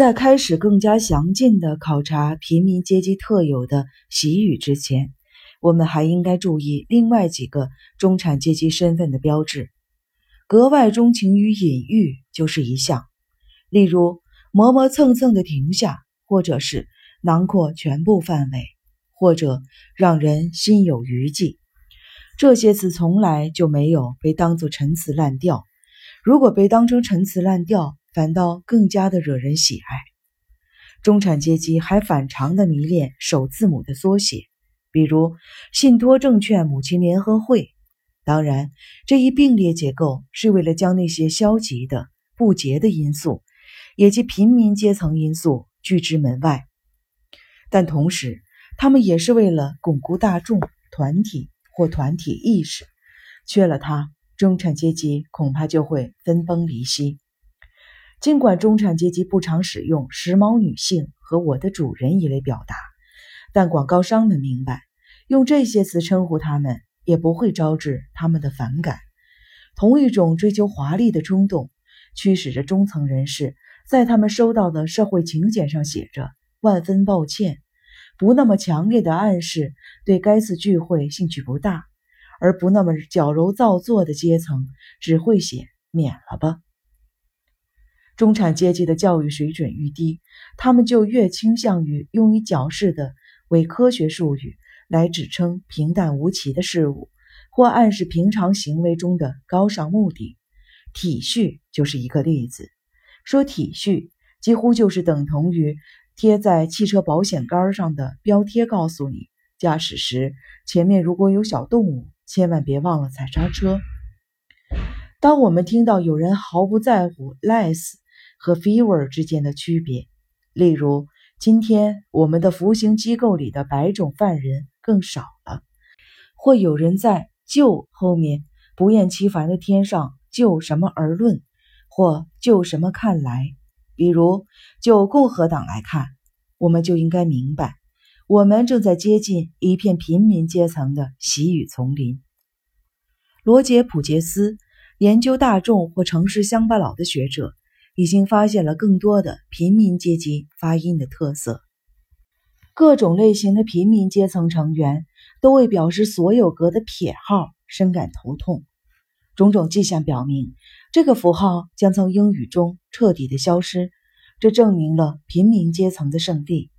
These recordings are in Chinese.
在开始更加详尽的考察平民阶级特有的习语之前，我们还应该注意另外几个中产阶级身份的标志。格外钟情于隐喻就是一项，例如磨磨蹭蹭的停下，或者是囊括全部范围，或者让人心有余悸。这些词从来就没有被当作陈词滥调，如果被当成陈词滥调，反倒更加的惹人喜爱。中产阶级还反常的迷恋首字母的缩写，比如信托证券母亲联合会。当然，这一并列结构是为了将那些消极的、不洁的因素，以及平民阶层因素拒之门外。但同时，他们也是为了巩固大众团体或团体意识。缺了它，中产阶级恐怕就会分崩离析。尽管中产阶级不常使用“时髦女性”和“我的主人”一类表达，但广告商们明白，用这些词称呼他们。也不会招致他们的反感。同一种追求华丽的冲动，驱使着中层人士在他们收到的社会请柬上写着“万分抱歉”，不那么强烈的暗示对该次聚会兴趣不大；而不那么矫揉造作的阶层只会写“免了吧”。中产阶级的教育水准愈低，他们就越倾向于用于矫饰的伪科学术语。来指称平淡无奇的事物，或暗示平常行为中的高尚目的。体恤就是一个例子。说体恤，几乎就是等同于贴在汽车保险杆上的标贴，告诉你驾驶时前面如果有小动物，千万别忘了踩刹车。当我们听到有人毫不在乎 less 和 fever 之间的区别，例如今天我们的服刑机构里的白种犯人。更少了，或有人在“就”后面不厌其烦地添上“就什么而论”或“就什么看来”。比如，就共和党来看，我们就应该明白，我们正在接近一片平民阶层的习语丛林。罗杰·普杰斯研究大众或城市乡巴佬的学者，已经发现了更多的平民阶级发音的特色。各种类型的平民阶层成员都为表示所有格的撇号深感头痛。种种迹象表明，这个符号将从英语中彻底的消失，这证明了平民阶层的胜利。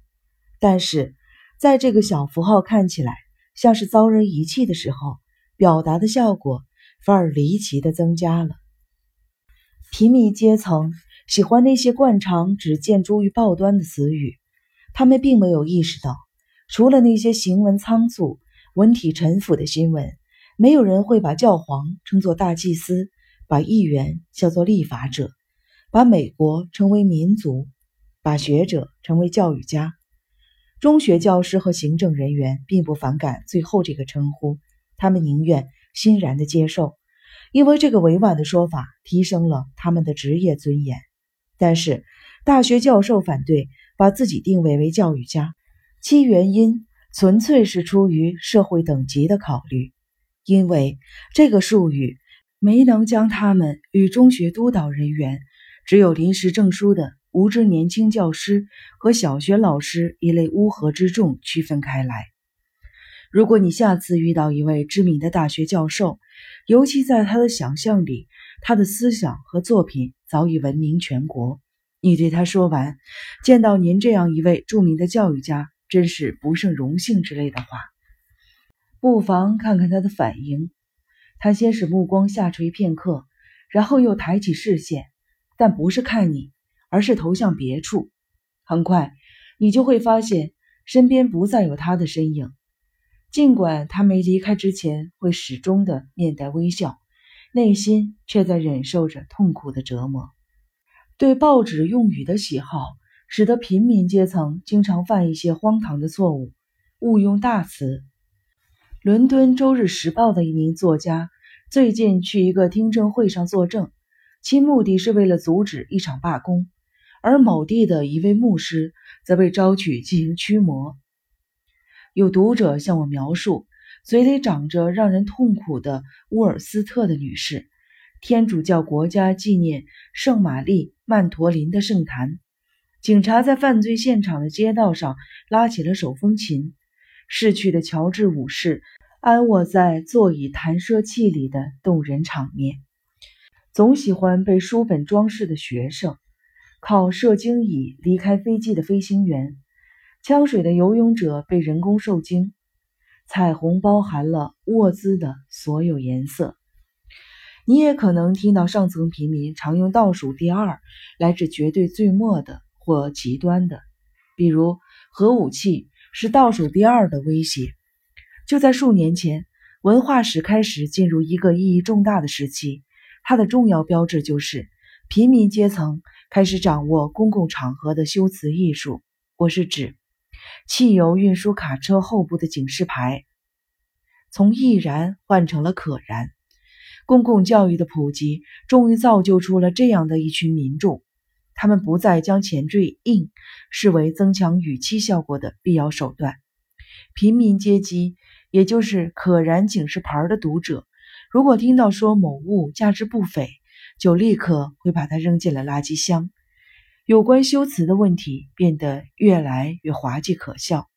但是，在这个小符号看起来像是遭人遗弃的时候，表达的效果反而离奇的增加了。平民阶层喜欢那些惯常只见诸于报端的词语。他们并没有意识到，除了那些行文仓促、文体陈腐的新闻，没有人会把教皇称作大祭司，把议员叫做立法者，把美国称为民族，把学者称为教育家。中学教师和行政人员并不反感最后这个称呼，他们宁愿欣然地接受，因为这个委婉的说法提升了他们的职业尊严。但是，大学教授反对。把自己定位为教育家，其原因纯粹是出于社会等级的考虑，因为这个术语没能将他们与中学督导人员、只有临时证书的无知年轻教师和小学老师一类乌合之众区分开来。如果你下次遇到一位知名的大学教授，尤其在他的想象里，他的思想和作品早已闻名全国。你对他说完，见到您这样一位著名的教育家，真是不胜荣幸之类的话，不妨看看他的反应。他先使目光下垂片刻，然后又抬起视线，但不是看你，而是投向别处。很快，你就会发现身边不再有他的身影，尽管他没离开之前会始终的面带微笑，内心却在忍受着痛苦的折磨。对报纸用语的喜好，使得平民阶层经常犯一些荒唐的错误，误用大词。伦敦《周日时报》的一名作家最近去一个听证会上作证，其目的是为了阻止一场罢工，而某地的一位牧师则被招去进行驱魔。有读者向我描述，嘴里长着让人痛苦的沃尔斯特的女士。天主教国家纪念圣玛丽曼陀林的圣坛，警察在犯罪现场的街道上拉起了手风琴，逝去的乔治五世安卧在座椅弹射器里的动人场面。总喜欢被书本装饰的学生，靠射精椅离开飞机的飞行员，呛水的游泳者被人工受精。彩虹包含了沃兹的所有颜色。你也可能听到上层平民常用倒数第二来指绝对最末的或极端的，比如核武器是倒数第二的威胁。就在数年前，文化史开始进入一个意义重大的时期。它的重要标志就是平民阶层开始掌握公共场合的修辞艺术。我是指汽油运输卡车后部的警示牌从易燃换成了可燃。公共教育的普及终于造就出了这样的一群民众，他们不再将前缀 “in” 视为增强语气效果的必要手段。平民阶级，也就是可燃警示牌的读者。如果听到说某物价值不菲，就立刻会把它扔进了垃圾箱。有关修辞的问题变得越来越滑稽可笑。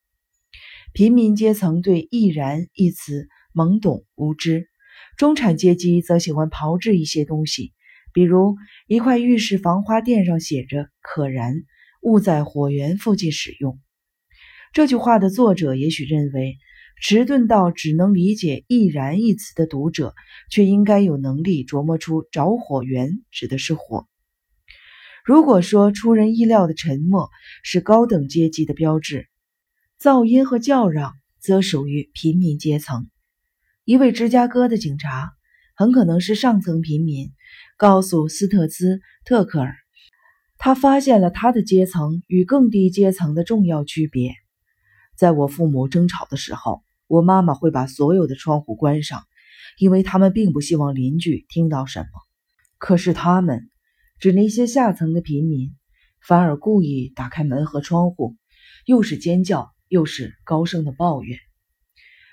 平民阶层对“易燃”一词懵懂无知，中产阶级则喜欢炮制一些东西，比如一块浴室防滑垫上写着“可燃”，勿在火源附近使用。这句话的作者也许认为。迟钝到只能理解“易燃”一词的读者，却应该有能力琢磨出着火源指的是火。如果说出人意料的沉默是高等阶级的标志，噪音和叫嚷则属于平民阶层。一位芝加哥的警察，很可能是上层平民，告诉斯特兹特克尔，他发现了他的阶层与更低阶层的重要区别。在我父母争吵的时候。我妈妈会把所有的窗户关上，因为他们并不希望邻居听到什么。可是他们，指那些下层的平民，反而故意打开门和窗户，又是尖叫，又是高声的抱怨。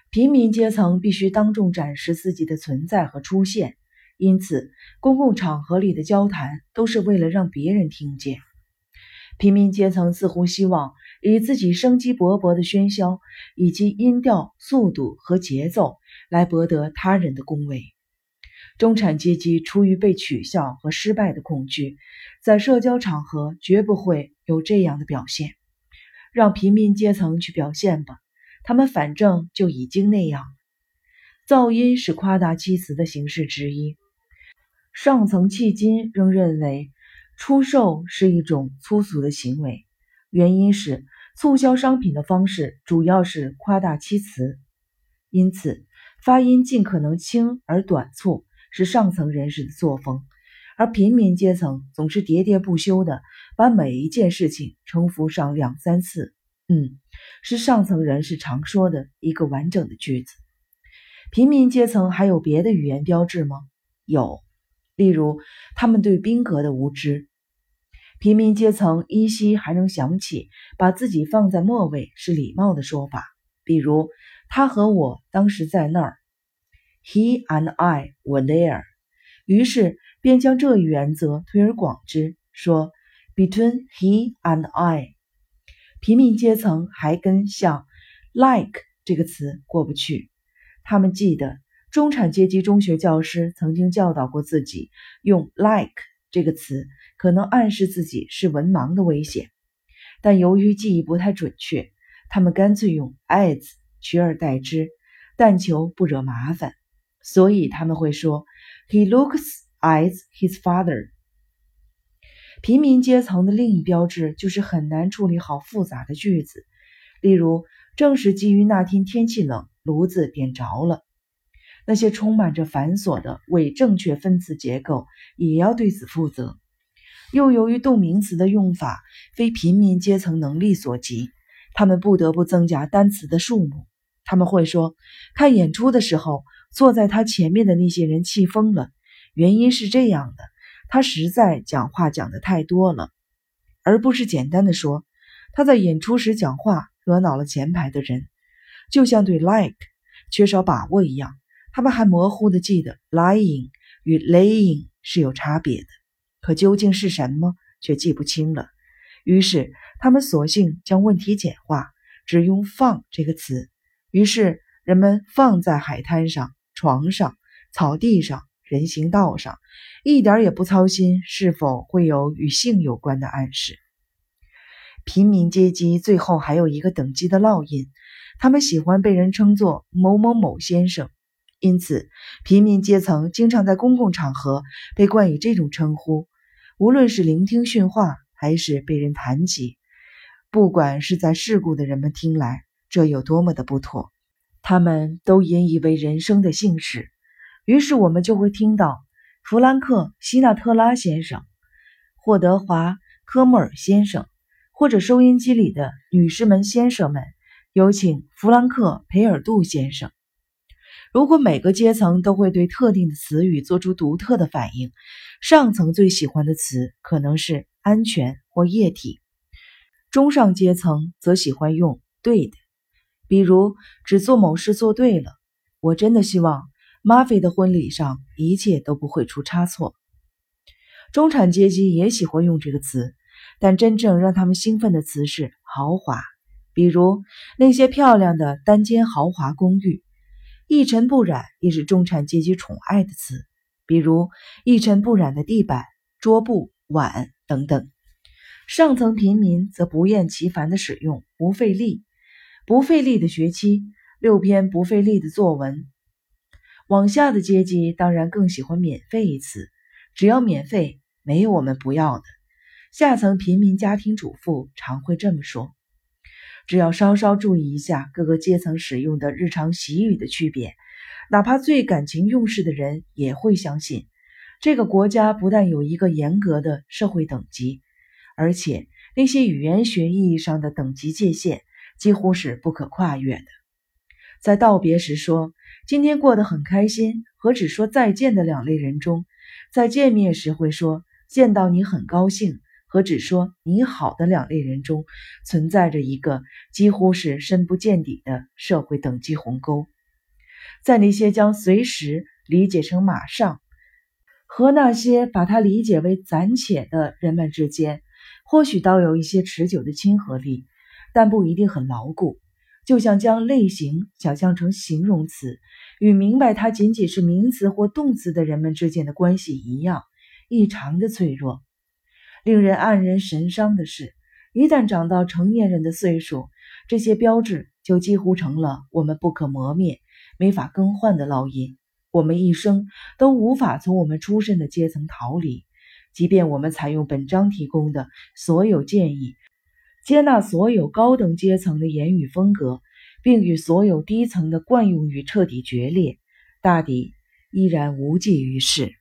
平民阶层必须当众展示自己的存在和出现，因此公共场合里的交谈都是为了让别人听见。平民阶层似乎希望以自己生机勃勃的喧嚣，以及音调、速度和节奏来博得他人的恭维。中产阶级出于被取笑和失败的恐惧，在社交场合绝不会有这样的表现。让平民阶层去表现吧，他们反正就已经那样。噪音是夸大其词的形式之一。上层迄今仍认为。出售是一种粗俗的行为，原因是促销商品的方式主要是夸大其词，因此发音尽可能轻而短促是上层人士的作风，而平民阶层总是喋喋不休地把每一件事情重复上两三次。嗯，是上层人士常说的一个完整的句子。平民阶层还有别的语言标志吗？有，例如他们对宾格的无知。平民阶层依稀还能想起，把自己放在末尾是礼貌的说法，比如他和我当时在那儿，He and I were there。于是便将这一原则推而广之，说 Between he and I。平民阶层还跟像 like 这个词过不去，他们记得中产阶级中学教师曾经教导过自己用 like。这个词可能暗示自己是文盲的危险，但由于记忆不太准确，他们干脆用 as 取而代之，但求不惹麻烦，所以他们会说 He looks as his father。平民阶层的另一标志就是很难处理好复杂的句子，例如正是基于那天天气冷，炉子点着了。那些充满着繁琐的伪正确分词结构也要对此负责。又由于动名词的用法非平民阶层能力所及，他们不得不增加单词的数目。他们会说，看演出的时候，坐在他前面的那些人气疯了。原因是这样的：他实在讲话讲的太多了，而不是简单的说他在演出时讲话惹恼了前排的人，就像对 like 缺少把握一样。他们还模糊地记得 lying 与 laying 是有差别的，可究竟是什么却记不清了。于是他们索性将问题简化，只用“放”这个词。于是人们放在海滩上、床上、草地上、人行道上，一点也不操心是否会有与性有关的暗示。平民阶级最后还有一个等级的烙印，他们喜欢被人称作某某某先生，因此平民阶层经常在公共场合被冠以这种称呼。无论是聆听训话，还是被人谈及，不管是在世故的人们听来，这有多么的不妥，他们都引以为人生的姓氏。于是我们就会听到弗兰克·希纳特拉先生、霍德华·科莫尔先生。或者收音机里的女士们、先生们，有请弗兰克·培尔杜先生。如果每个阶层都会对特定的词语做出独特的反应，上层最喜欢的词可能是安全或液体，中上阶层则喜欢用对的，比如只做某事做对了。我真的希望马菲的婚礼上一切都不会出差错。中产阶级也喜欢用这个词。但真正让他们兴奋的词是豪华，比如那些漂亮的单间豪华公寓。一尘不染也是中产阶级宠爱的词，比如一尘不染的地板、桌布、碗等等。上层平民则不厌其烦地使用不费力、不费力的学期、六篇不费力的作文。往下的阶级当然更喜欢免费一词，只要免费，没有我们不要的。下层平民家庭主妇常会这么说：“只要稍稍注意一下各个阶层使用的日常习语的区别，哪怕最感情用事的人也会相信，这个国家不但有一个严格的社会等级，而且那些语言学意义上的等级界限几乎是不可跨越的。”在道别时说“今天过得很开心”和只说再见的两类人中，在见面时会说“见到你很高兴”。和只说你好的两类人中，存在着一个几乎是深不见底的社会等级鸿沟。在那些将随时理解成马上，和那些把它理解为暂且的人们之间，或许倒有一些持久的亲和力，但不一定很牢固。就像将类型想象成形容词，与明白它仅仅是名词或动词的人们之间的关系一样，异常的脆弱。令人黯然神伤的是，一旦长到成年人的岁数，这些标志就几乎成了我们不可磨灭、没法更换的烙印。我们一生都无法从我们出身的阶层逃离，即便我们采用本章提供的所有建议，接纳所有高等阶层的言语风格，并与所有低层的惯用语彻底决裂，大抵依然无济于事。